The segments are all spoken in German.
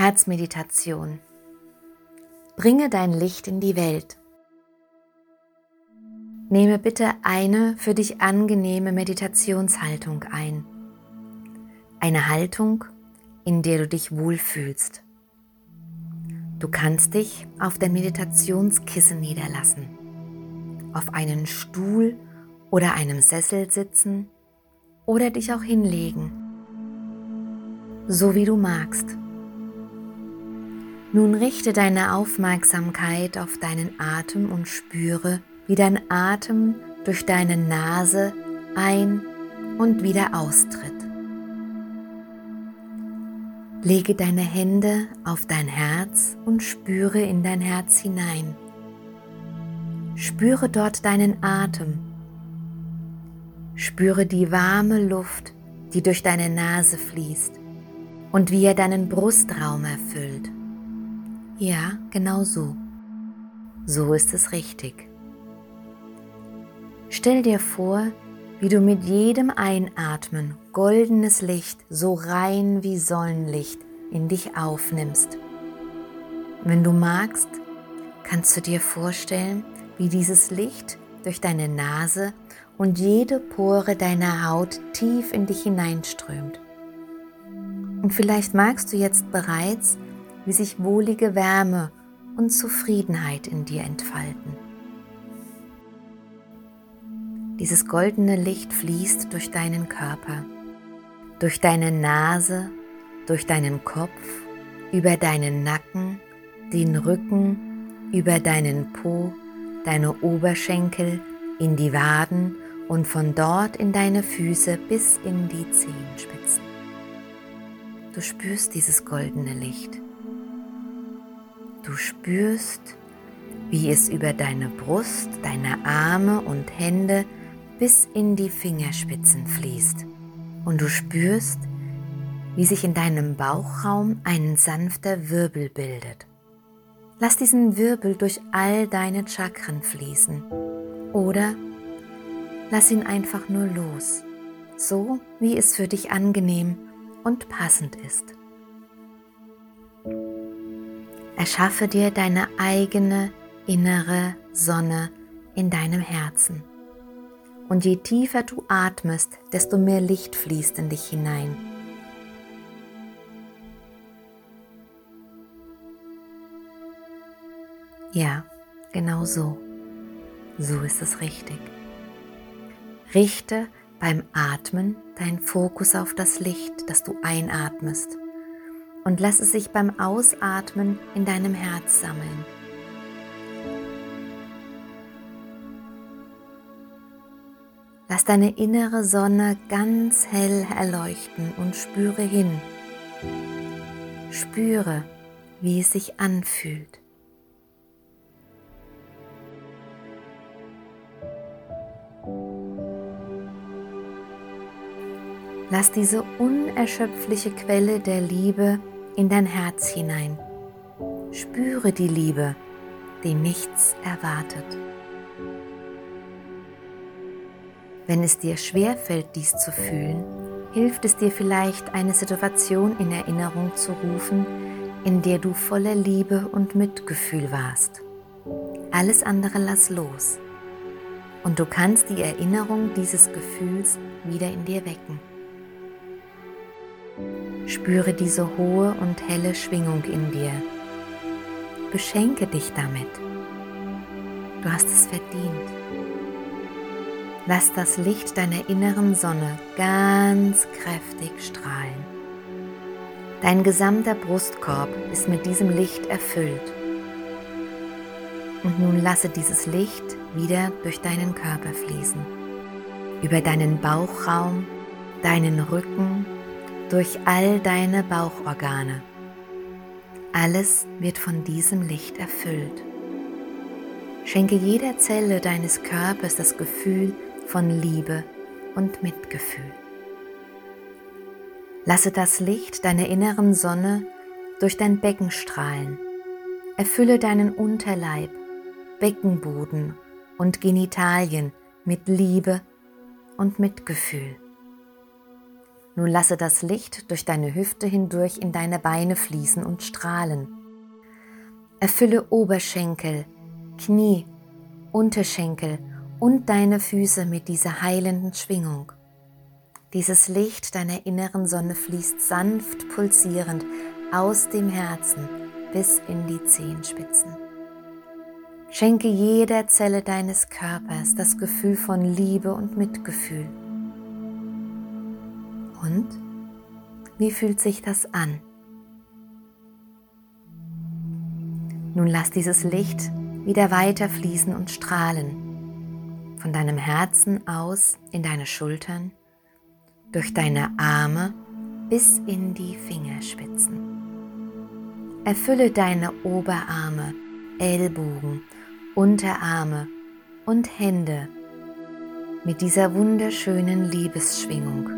Herzmeditation. Bringe dein Licht in die Welt. Nehme bitte eine für dich angenehme Meditationshaltung ein. Eine Haltung, in der du dich wohlfühlst. Du kannst dich auf dein Meditationskissen niederlassen, auf einen Stuhl oder einem Sessel sitzen oder dich auch hinlegen, so wie du magst. Nun richte deine Aufmerksamkeit auf deinen Atem und spüre, wie dein Atem durch deine Nase ein- und wieder austritt. Lege deine Hände auf dein Herz und spüre in dein Herz hinein. Spüre dort deinen Atem. Spüre die warme Luft, die durch deine Nase fließt und wie er deinen Brustraum erfüllt. Ja, genau so. So ist es richtig. Stell dir vor, wie du mit jedem Einatmen goldenes Licht so rein wie Sonnenlicht in dich aufnimmst. Wenn du magst, kannst du dir vorstellen, wie dieses Licht durch deine Nase und jede Pore deiner Haut tief in dich hineinströmt. Und vielleicht magst du jetzt bereits wie sich wohlige Wärme und Zufriedenheit in dir entfalten. Dieses goldene Licht fließt durch deinen Körper, durch deine Nase, durch deinen Kopf, über deinen Nacken, den Rücken, über deinen Po, deine Oberschenkel, in die Waden und von dort in deine Füße bis in die Zehenspitzen. Du spürst dieses goldene Licht. Du spürst, wie es über deine Brust, deine Arme und Hände bis in die Fingerspitzen fließt. Und du spürst, wie sich in deinem Bauchraum ein sanfter Wirbel bildet. Lass diesen Wirbel durch all deine Chakren fließen. Oder lass ihn einfach nur los, so wie es für dich angenehm und passend ist. Erschaffe dir deine eigene innere Sonne in deinem Herzen. Und je tiefer du atmest, desto mehr Licht fließt in dich hinein. Ja, genau so. So ist es richtig. Richte beim Atmen deinen Fokus auf das Licht, das du einatmest und lass es sich beim Ausatmen in deinem Herz sammeln. Lass deine innere Sonne ganz hell erleuchten und spüre hin. Spüre, wie es sich anfühlt. Lass diese unerschöpfliche Quelle der Liebe in dein Herz hinein. Spüre die Liebe, die nichts erwartet. Wenn es dir schwerfällt, dies zu fühlen, hilft es dir vielleicht, eine Situation in Erinnerung zu rufen, in der du voller Liebe und Mitgefühl warst. Alles andere lass los. Und du kannst die Erinnerung dieses Gefühls wieder in dir wecken. Spüre diese hohe und helle Schwingung in dir. Beschenke dich damit. Du hast es verdient. Lass das Licht deiner inneren Sonne ganz kräftig strahlen. Dein gesamter Brustkorb ist mit diesem Licht erfüllt. Und nun lasse dieses Licht wieder durch deinen Körper fließen. Über deinen Bauchraum, deinen Rücken, durch all deine Bauchorgane. Alles wird von diesem Licht erfüllt. Schenke jeder Zelle deines Körpers das Gefühl von Liebe und Mitgefühl. Lasse das Licht deiner inneren Sonne durch dein Becken strahlen. Erfülle deinen Unterleib, Beckenboden und Genitalien mit Liebe und Mitgefühl. Nun lasse das Licht durch deine Hüfte hindurch in deine Beine fließen und strahlen. Erfülle Oberschenkel, Knie, Unterschenkel und deine Füße mit dieser heilenden Schwingung. Dieses Licht deiner inneren Sonne fließt sanft pulsierend aus dem Herzen bis in die Zehenspitzen. Schenke jeder Zelle deines Körpers das Gefühl von Liebe und Mitgefühl. Und wie fühlt sich das an? Nun lass dieses Licht wieder weiter fließen und strahlen. Von deinem Herzen aus in deine Schultern, durch deine Arme bis in die Fingerspitzen. Erfülle deine Oberarme, Ellbogen, Unterarme und Hände mit dieser wunderschönen Liebesschwingung,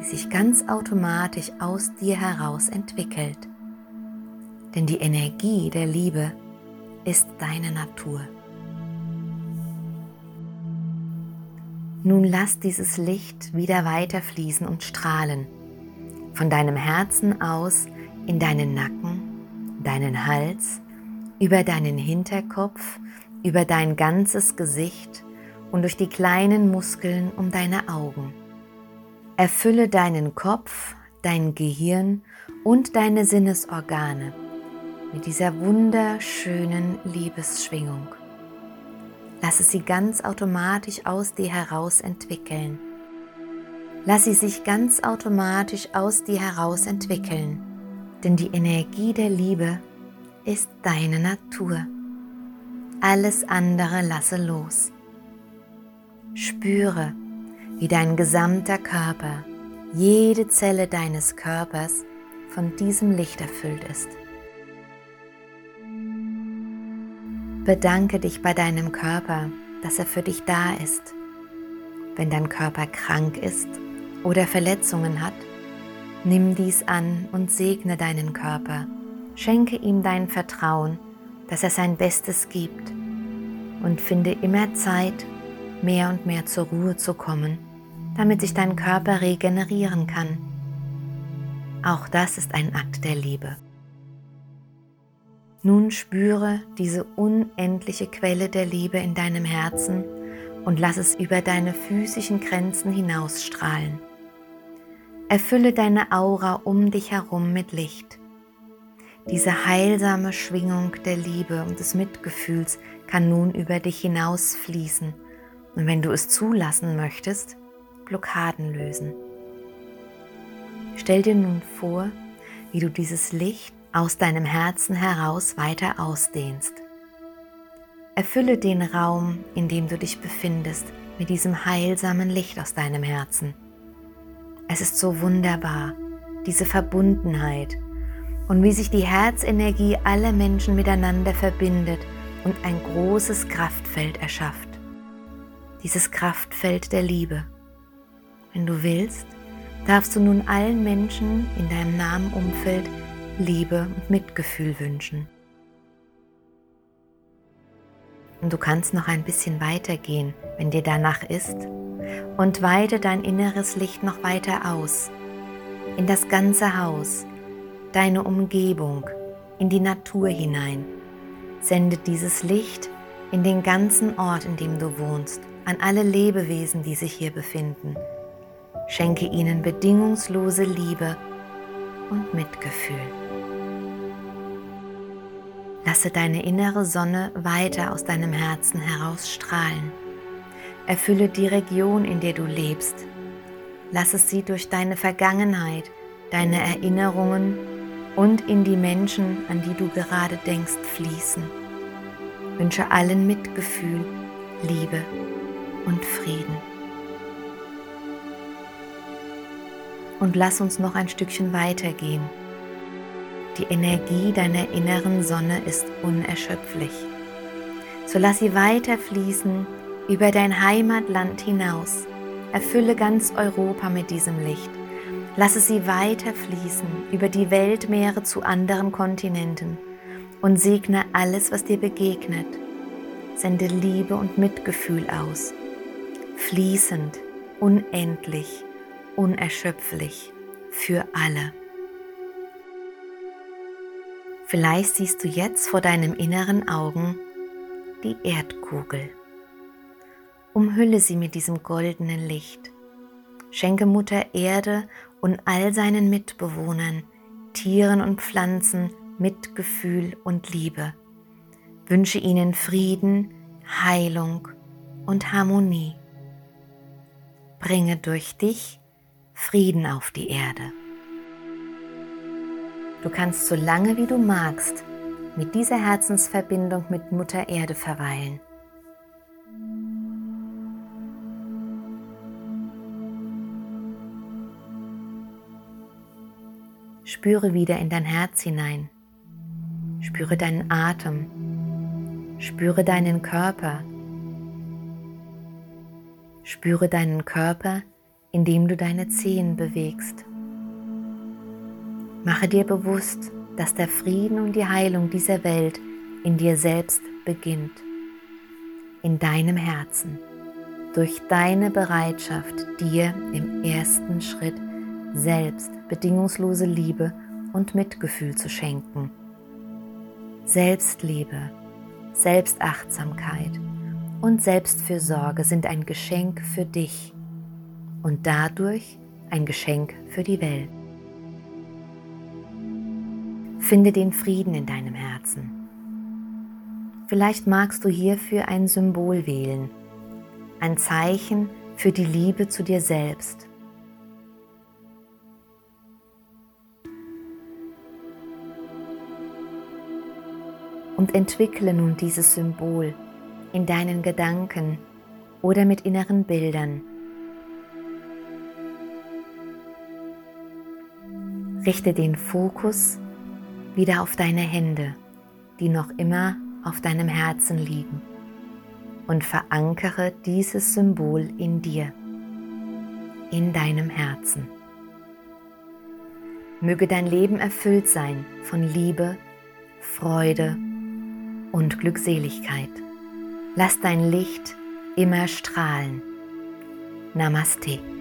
die sich ganz automatisch aus dir heraus entwickelt denn die Energie der Liebe ist deine Natur. Nun lass dieses Licht wieder weiterfließen und strahlen, von deinem Herzen aus in deinen Nacken, deinen Hals, über deinen Hinterkopf, über dein ganzes Gesicht und durch die kleinen Muskeln um deine Augen. Erfülle deinen Kopf, dein Gehirn und deine Sinnesorgane mit dieser wunderschönen Liebesschwingung. Lasse sie ganz automatisch aus dir heraus entwickeln. Lass sie sich ganz automatisch aus dir heraus entwickeln, denn die Energie der Liebe ist deine Natur. Alles andere lasse los. Spüre, wie dein gesamter Körper, jede Zelle deines Körpers von diesem Licht erfüllt ist. Bedanke dich bei deinem Körper, dass er für dich da ist. Wenn dein Körper krank ist oder Verletzungen hat, nimm dies an und segne deinen Körper. Schenke ihm dein Vertrauen, dass er sein Bestes gibt und finde immer Zeit, mehr und mehr zur Ruhe zu kommen, damit sich dein Körper regenerieren kann. Auch das ist ein Akt der Liebe. Nun spüre diese unendliche Quelle der Liebe in deinem Herzen und lass es über deine physischen Grenzen hinausstrahlen. Erfülle deine Aura um dich herum mit Licht. Diese heilsame Schwingung der Liebe und des Mitgefühls kann nun über dich hinausfließen und wenn du es zulassen möchtest, Blockaden lösen. Stell dir nun vor, wie du dieses Licht aus deinem Herzen heraus weiter ausdehnst. Erfülle den Raum, in dem du dich befindest, mit diesem heilsamen Licht aus deinem Herzen. Es ist so wunderbar, diese Verbundenheit und wie sich die Herzenergie aller Menschen miteinander verbindet und ein großes Kraftfeld erschafft. Dieses Kraftfeld der Liebe. Wenn du willst, darfst du nun allen Menschen in deinem nahen Umfeld Liebe und Mitgefühl wünschen. Und du kannst noch ein bisschen weitergehen, wenn dir danach ist, und weite dein inneres Licht noch weiter aus, in das ganze Haus, deine Umgebung, in die Natur hinein. Sende dieses Licht in den ganzen Ort, in dem du wohnst, an alle Lebewesen, die sich hier befinden. Schenke ihnen bedingungslose Liebe und Mitgefühl. Lasse deine innere Sonne weiter aus deinem Herzen herausstrahlen. Erfülle die Region, in der du lebst. Lass es sie durch deine Vergangenheit, deine Erinnerungen und in die Menschen, an die du gerade denkst, fließen. Wünsche allen Mitgefühl, Liebe und Frieden. Und lass uns noch ein Stückchen weitergehen die Energie deiner inneren Sonne ist unerschöpflich. So lass sie weiter fließen über dein Heimatland hinaus. Erfülle ganz Europa mit diesem Licht. Lasse sie weiter fließen über die Weltmeere zu anderen Kontinenten und segne alles, was dir begegnet. Sende Liebe und Mitgefühl aus. Fließend, unendlich, unerschöpflich für alle. Vielleicht siehst du jetzt vor deinem inneren Augen die Erdkugel. Umhülle sie mit diesem goldenen Licht. Schenke Mutter Erde und all seinen Mitbewohnern, Tieren und Pflanzen Mitgefühl und Liebe. Wünsche ihnen Frieden, Heilung und Harmonie. Bringe durch dich Frieden auf die Erde. Du kannst so lange wie du magst mit dieser Herzensverbindung mit Mutter Erde verweilen. Spüre wieder in dein Herz hinein. Spüre deinen Atem. Spüre deinen Körper. Spüre deinen Körper, indem du deine Zehen bewegst. Mache dir bewusst, dass der Frieden und die Heilung dieser Welt in dir selbst beginnt, in deinem Herzen, durch deine Bereitschaft, dir im ersten Schritt selbst bedingungslose Liebe und Mitgefühl zu schenken. Selbstliebe, Selbstachtsamkeit und Selbstfürsorge sind ein Geschenk für dich und dadurch ein Geschenk für die Welt. Finde den Frieden in deinem Herzen. Vielleicht magst du hierfür ein Symbol wählen, ein Zeichen für die Liebe zu dir selbst und entwickle nun dieses Symbol in deinen Gedanken oder mit inneren Bildern. Richte den Fokus wieder auf deine Hände, die noch immer auf deinem Herzen liegen und verankere dieses Symbol in dir, in deinem Herzen. Möge dein Leben erfüllt sein von Liebe, Freude und Glückseligkeit. Lass dein Licht immer strahlen. Namaste.